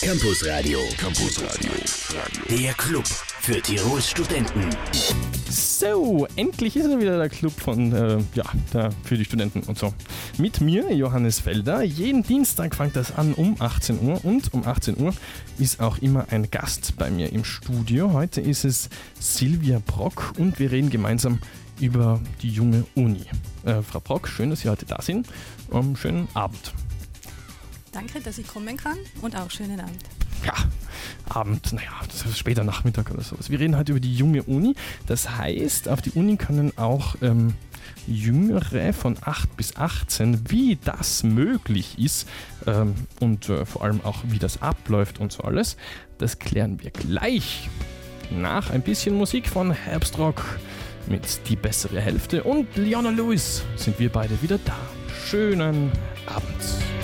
Campus Radio. Campus Radio. Der Club für Tirols Studenten. So, endlich ist er wieder der Club von, äh, ja, der, für die Studenten und so. Mit mir, Johannes Felder. Jeden Dienstag fängt das an um 18 Uhr und um 18 Uhr ist auch immer ein Gast bei mir im Studio. Heute ist es Silvia Brock und wir reden gemeinsam über die junge Uni. Äh, Frau Brock, schön, dass Sie heute da sind. Ähm, schönen Abend. Danke, dass ich kommen kann und auch schönen Abend. Ja, Abend, naja, das ist später Nachmittag oder sowas. Wir reden heute über die junge Uni. Das heißt, auf die Uni können auch ähm, Jüngere von 8 bis 18, wie das möglich ist ähm, und äh, vor allem auch wie das abläuft und so alles, das klären wir gleich. Nach ein bisschen Musik von Herbstrock mit Die bessere Hälfte und Leona Lewis sind wir beide wieder da. Schönen Abend.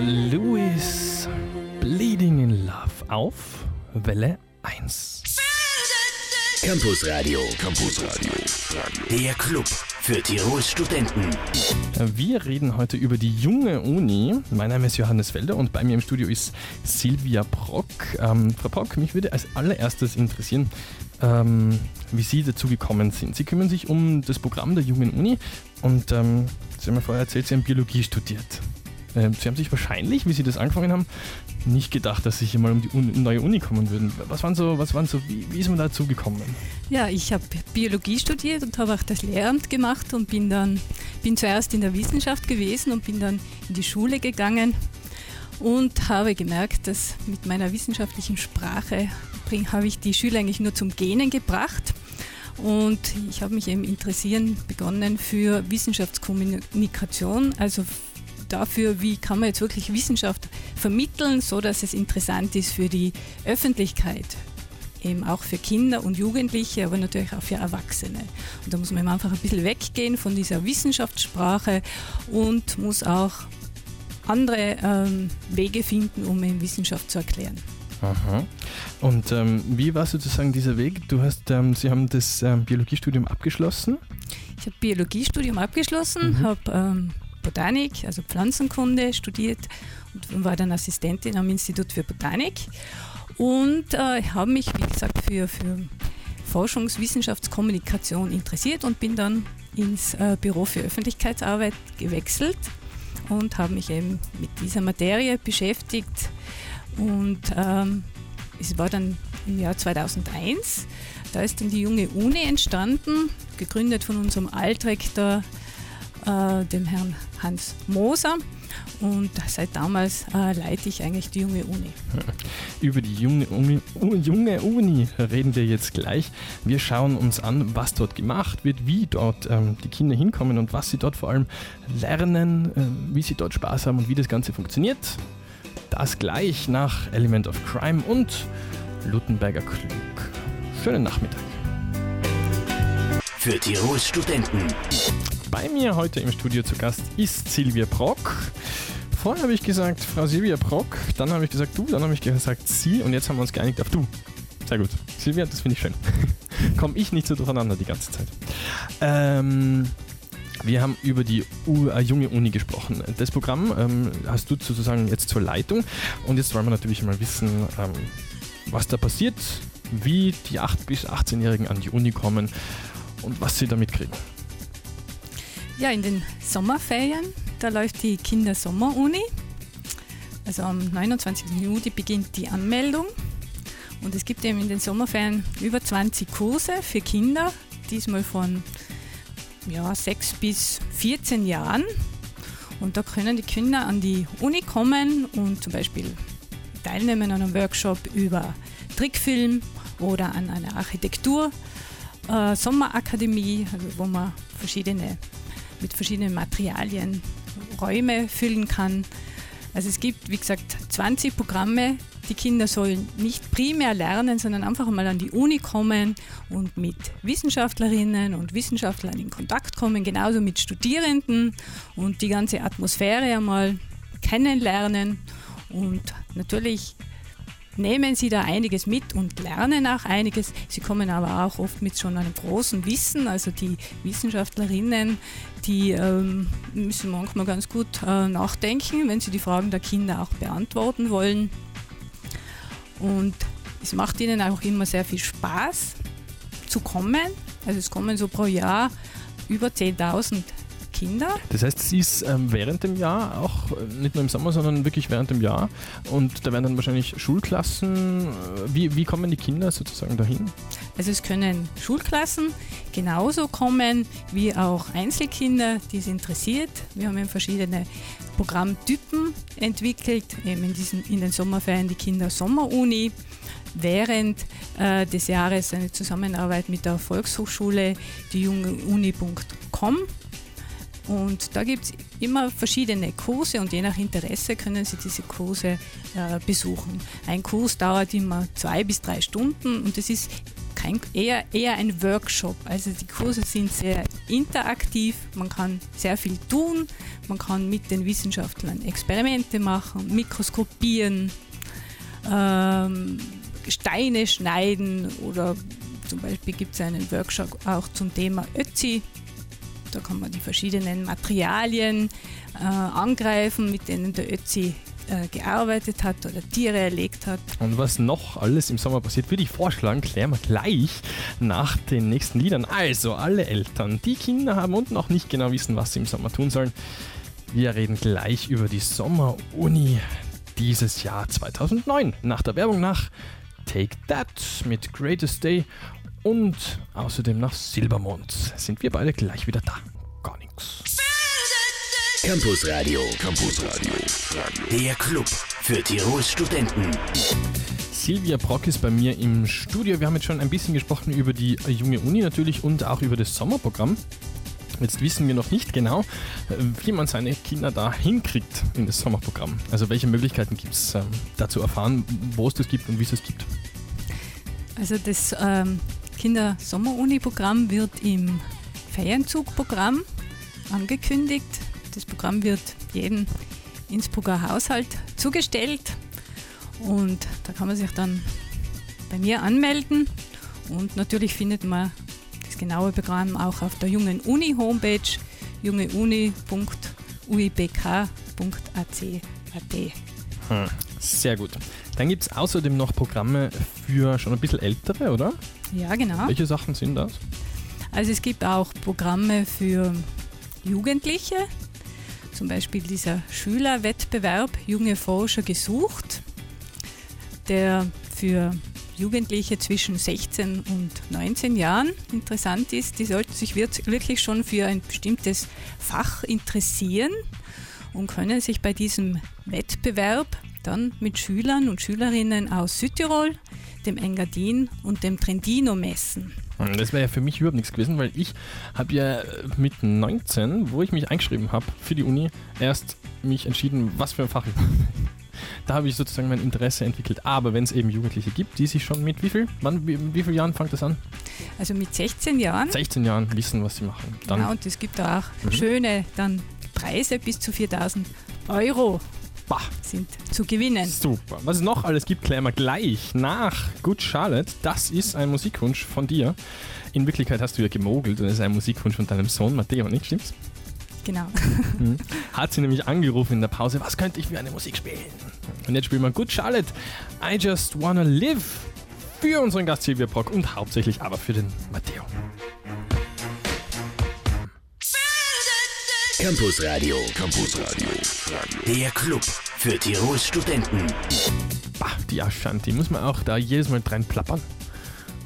Lewis, Bleeding in Love auf Welle 1. Campus Radio. Campus Radio. Der Club für Tirols Studenten. Wir reden heute über die junge Uni. Mein Name ist Johannes Felder und bei mir im Studio ist Silvia Brock. Ähm, Frau Brock, mich würde als allererstes interessieren, ähm, wie Sie dazu gekommen sind. Sie kümmern sich um das Programm der jungen Uni und ähm, Sie haben mir vorher erzählt, Sie haben Biologie studiert. Ähm, Sie haben sich wahrscheinlich, wie Sie das angefangen haben, nicht gedacht, dass Sie hier mal um die Uni, neue Uni kommen würden. Was waren so, was waren so, wie, wie ist man dazu gekommen? Ja, ich habe Biologie studiert und habe auch das Lehramt gemacht und bin dann, bin zuerst in der Wissenschaft gewesen und bin dann in die Schule gegangen und habe gemerkt, dass mit meiner wissenschaftlichen Sprache habe ich die Schüler eigentlich nur zum Genen gebracht. Und ich habe mich eben interessieren begonnen für Wissenschaftskommunikation, also dafür, wie kann man jetzt wirklich Wissenschaft vermitteln, so dass es interessant ist für die Öffentlichkeit, eben auch für Kinder und Jugendliche, aber natürlich auch für Erwachsene. Und da muss man einfach ein bisschen weggehen von dieser Wissenschaftssprache und muss auch andere ähm, Wege finden, um eben Wissenschaft zu erklären. Aha. Und ähm, wie war sozusagen dieser Weg? Du hast, ähm, Sie haben das ähm, Biologiestudium abgeschlossen? Ich habe Biologiestudium abgeschlossen, mhm. habe ähm, Botanik, also Pflanzenkunde studiert und war dann Assistentin am Institut für Botanik und äh, habe mich, wie gesagt, für, für Forschungswissenschaftskommunikation interessiert und bin dann ins äh, Büro für Öffentlichkeitsarbeit gewechselt und habe mich eben mit dieser Materie beschäftigt und ähm, es war dann im Jahr 2001, da ist dann die junge Uni entstanden, gegründet von unserem Altrektor äh, dem Herrn Hans Moser. Und seit damals äh, leite ich eigentlich die junge Uni. Über die junge Uni, junge Uni reden wir jetzt gleich. Wir schauen uns an, was dort gemacht wird, wie dort ähm, die Kinder hinkommen und was sie dort vor allem lernen, äh, wie sie dort Spaß haben und wie das Ganze funktioniert. Das gleich nach Element of Crime und Luttenberger Klug. Schönen Nachmittag. Für Tirols Studenten. Bei mir heute im Studio zu Gast ist Silvia Brock. Vorher habe ich gesagt, Frau Silvia Brock, dann habe ich gesagt du, dann habe ich gesagt sie und jetzt haben wir uns geeinigt auf du. Sehr gut. Silvia, das finde ich schön. Komme ich nicht so durcheinander die ganze Zeit. Ähm, wir haben über die U äh, junge Uni gesprochen. Das Programm ähm, hast du sozusagen jetzt zur Leitung und jetzt wollen wir natürlich mal wissen, ähm, was da passiert, wie die 8- bis 18-Jährigen an die Uni kommen und was sie damit kriegen. Ja, in den Sommerferien, da läuft die Kindersommeruni. Also am 29. Juli beginnt die Anmeldung. Und es gibt eben in den Sommerferien über 20 Kurse für Kinder, diesmal von ja, 6 bis 14 Jahren. Und da können die Kinder an die Uni kommen und zum Beispiel teilnehmen an einem Workshop über Trickfilm oder an einer Architektur. Äh, also wo man verschiedene mit verschiedenen Materialien Räume füllen kann. Also es gibt, wie gesagt, 20 Programme. Die Kinder sollen nicht primär lernen, sondern einfach mal an die Uni kommen und mit Wissenschaftlerinnen und Wissenschaftlern in Kontakt kommen, genauso mit Studierenden und die ganze Atmosphäre einmal kennenlernen. Und natürlich nehmen sie da einiges mit und lernen auch einiges. Sie kommen aber auch oft mit schon einem großen Wissen. Also die Wissenschaftlerinnen, die ähm, müssen manchmal ganz gut äh, nachdenken, wenn sie die Fragen der Kinder auch beantworten wollen. Und es macht ihnen auch immer sehr viel Spaß zu kommen. Also es kommen so pro Jahr über 10.000 Kinder. Das heißt, sie ist ähm, während dem Jahr, auch äh, nicht nur im Sommer, sondern wirklich während dem Jahr. Und da werden dann wahrscheinlich Schulklassen. Wie, wie kommen die Kinder sozusagen dahin? Also es können Schulklassen genauso kommen wie auch Einzelkinder, die es interessiert. Wir haben verschiedene Programmtypen entwickelt, eben in, diesen, in den Sommerferien die Kinder Sommeruni während äh, des Jahres eine Zusammenarbeit mit der Volkshochschule, die jungeuni.com. Und da gibt es immer verschiedene Kurse und je nach Interesse können Sie diese Kurse äh, besuchen. Ein Kurs dauert immer zwei bis drei Stunden und es ist kein, eher, eher ein Workshop. Also die Kurse sind sehr interaktiv, man kann sehr viel tun, man kann mit den Wissenschaftlern Experimente machen, mikroskopieren, ähm, Steine schneiden oder zum Beispiel gibt es einen Workshop auch zum Thema Ötzi. Da kann man die verschiedenen Materialien äh, angreifen, mit denen der Ötzi äh, gearbeitet hat oder Tiere erlegt hat. Und was noch alles im Sommer passiert, würde ich vorschlagen, klären wir gleich nach den nächsten Liedern. Also, alle Eltern, die Kinder haben und noch nicht genau wissen, was sie im Sommer tun sollen. Wir reden gleich über die Sommeruni dieses Jahr 2009. Nach der Werbung nach Take That mit Greatest Day und außerdem nach Silbermond sind wir beide gleich wieder da. Gar nichts. Campus Radio. Campus Radio. Der Club für Tirols Studenten. Silvia Brock ist bei mir im Studio. Wir haben jetzt schon ein bisschen gesprochen über die junge Uni natürlich und auch über das Sommerprogramm. Jetzt wissen wir noch nicht genau, wie man seine Kinder da hinkriegt in das Sommerprogramm. Also welche Möglichkeiten gibt es ähm, da zu erfahren, wo es das gibt und wie es es gibt? Also das ähm, Kinder-Sommer-Uni-Programm wird im Ferienzug-Programm angekündigt. Das Programm wird jedem Innsbrucker Haushalt zugestellt und da kann man sich dann bei mir anmelden und natürlich findet man das genaue Programm auch auf der Jungen Uni Homepage jungeuni.uibk.ac.at. Hm, sehr gut. Dann gibt es außerdem noch Programme für schon ein bisschen ältere, oder? Ja, genau. Welche Sachen sind das? Also es gibt auch Programme für Jugendliche, zum Beispiel dieser Schülerwettbewerb Junge Forscher gesucht, der für Jugendliche zwischen 16 und 19 Jahren interessant ist. Die sollten sich wirklich schon für ein bestimmtes Fach interessieren und können sich bei diesem Wettbewerb dann mit Schülern und Schülerinnen aus Südtirol, dem Engadin und dem Trentino messen. Das wäre ja für mich überhaupt nichts gewesen, weil ich habe ja mit 19, wo ich mich eingeschrieben habe für die Uni, erst mich entschieden, was für ein Fach ich da habe ich sozusagen mein Interesse entwickelt. Aber wenn es eben Jugendliche gibt, die sich schon mit wie viel, wann, wie, wie vielen Jahren fängt das an? Also mit 16 Jahren. 16 Jahren wissen, was sie machen. Dann genau, und es gibt auch mhm. schöne dann Preise bis zu 4000 Euro. Bah. sind zu gewinnen. Super. Was es noch alles gibt, klären wir gleich nach Good Charlotte. Das ist ein Musikwunsch von dir. In Wirklichkeit hast du ja gemogelt und es ist ein Musikwunsch von deinem Sohn Matteo, nicht stimmt's? Genau. Mhm. Hat sie nämlich angerufen in der Pause, was könnte ich für eine Musik spielen? Und jetzt spielen wir Good Charlotte, I Just Wanna Live für unseren Gast Silvia Brock und hauptsächlich aber für den Matteo. Campus Radio. Campus Radio. Der Club für Tirols Studenten. Bah, die Ashanti muss man auch da jedes Mal dran plappern.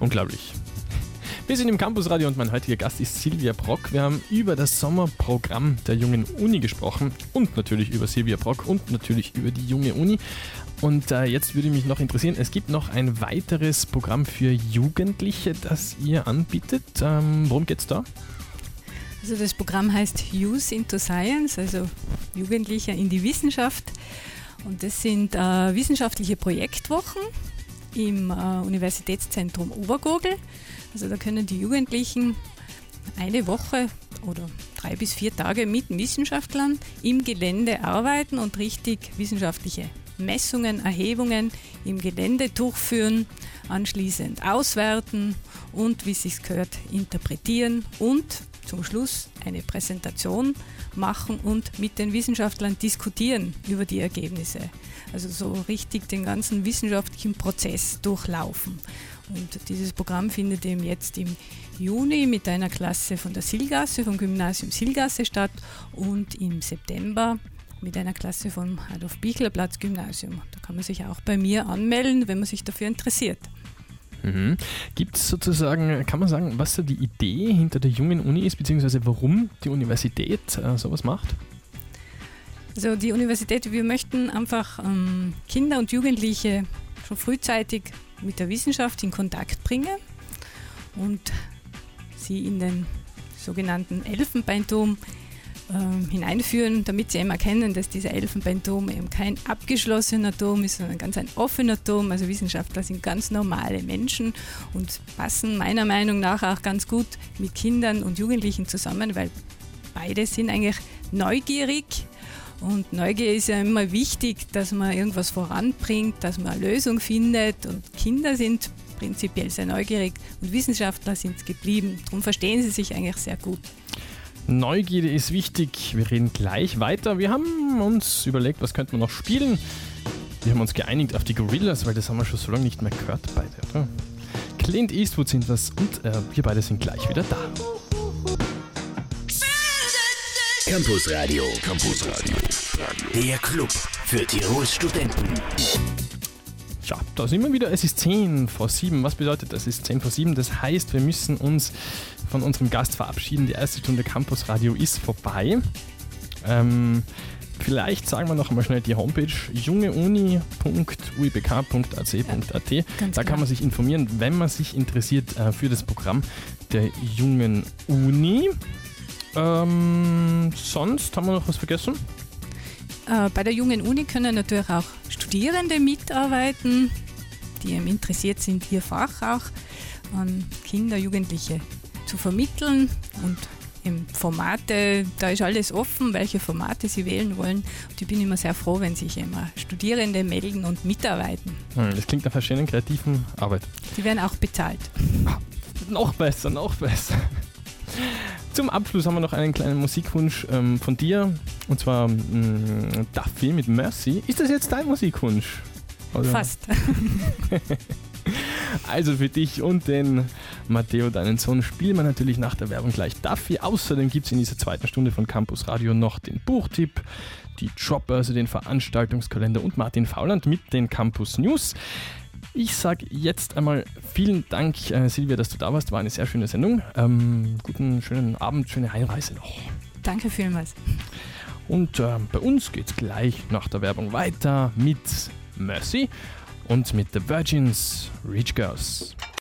Unglaublich. Wir sind im Campusradio und mein heutiger Gast ist Silvia Brock. Wir haben über das Sommerprogramm der Jungen Uni gesprochen und natürlich über Silvia Brock und natürlich über die Junge Uni. Und äh, jetzt würde mich noch interessieren, es gibt noch ein weiteres Programm für Jugendliche, das ihr anbietet. Ähm, worum geht es da? Also das Programm heißt Youth into Science, also Jugendliche in die Wissenschaft. Und das sind äh, wissenschaftliche Projektwochen im äh, Universitätszentrum Obergurgel. Also da können die Jugendlichen eine Woche oder drei bis vier Tage mit Wissenschaftlern im Gelände arbeiten und richtig wissenschaftliche Messungen, Erhebungen im Gelände durchführen, anschließend auswerten und, wie es sich gehört, interpretieren und zum Schluss eine Präsentation machen und mit den Wissenschaftlern diskutieren über die Ergebnisse. Also so richtig den ganzen wissenschaftlichen Prozess durchlaufen. Und dieses Programm findet eben jetzt im Juni mit einer Klasse von der Silgasse, vom Gymnasium Silgasse statt und im September mit einer Klasse vom Adolf-Bichler-Platz Gymnasium. Da kann man sich auch bei mir anmelden, wenn man sich dafür interessiert. Mhm. Gibt es sozusagen, kann man sagen, was so die Idee hinter der jungen Uni ist, beziehungsweise warum die Universität äh, sowas macht? Also die Universität, wir möchten einfach ähm, Kinder und Jugendliche schon frühzeitig mit der Wissenschaft in Kontakt bringen und sie in den sogenannten Elfenbeinturm äh, hineinführen, damit sie eben erkennen, dass dieser Elfenbeinturm eben kein abgeschlossener Turm ist, sondern ganz ein offener Turm. Also Wissenschaftler sind ganz normale Menschen und passen meiner Meinung nach auch ganz gut mit Kindern und Jugendlichen zusammen, weil beide sind eigentlich neugierig. Und Neugier ist ja immer wichtig, dass man irgendwas voranbringt, dass man eine Lösung findet. Und Kinder sind prinzipiell sehr neugierig und Wissenschaftler sind geblieben. Darum verstehen sie sich eigentlich sehr gut. Neugierde ist wichtig. Wir reden gleich weiter. Wir haben uns überlegt, was könnte man noch spielen. Wir haben uns geeinigt auf die Gorillas, weil das haben wir schon so lange nicht mehr gehört beide, oder? Clint Eastwood sind das und äh, wir beide sind gleich wieder da. Campus Radio. Campus Radio. Der Club für Tirols Studenten. Ja, da sind wir wieder. Es ist 10 vor 7. Was bedeutet das? Es ist 10 vor 7. Das heißt, wir müssen uns von unserem Gast verabschieden. Die erste Stunde Campus Radio ist vorbei. Ähm, vielleicht sagen wir noch einmal schnell die Homepage jungeuni.uibk.ac.at. Ja, da kann man sich informieren, wenn man sich interessiert äh, für das Programm der Jungen Uni. Ähm, sonst haben wir noch was vergessen? Äh, bei der Jungen Uni können natürlich auch Studierende mitarbeiten, die interessiert sind, ihr Fach auch an Kinder, Jugendliche zu vermitteln und im Formate, da ist alles offen, welche Formate sie wählen wollen. Und ich bin immer sehr froh, wenn sich immer Studierende melden und mitarbeiten. Hm, das klingt nach einer schönen kreativen Arbeit. Die werden auch bezahlt. Ah, noch besser, noch besser. Zum Abschluss haben wir noch einen kleinen Musikwunsch ähm, von dir. Und zwar ähm, Duffy mit Mercy. Ist das jetzt dein Musikwunsch? Oder? Fast. Also für dich und den Matteo, deinen Sohn, spielen wir natürlich nach der Werbung gleich Duffy. Außerdem gibt es in dieser zweiten Stunde von Campus Radio noch den Buchtipp, die Jobbörse, den Veranstaltungskalender und Martin Fauland mit den Campus News. Ich sage jetzt einmal vielen Dank, äh, Silvia, dass du da warst. War eine sehr schöne Sendung. Ähm, guten, schönen Abend, schöne Heimreise noch. Danke vielmals. Und äh, bei uns geht es gleich nach der Werbung weiter mit Mercy und mit The Virgins Rich Girls.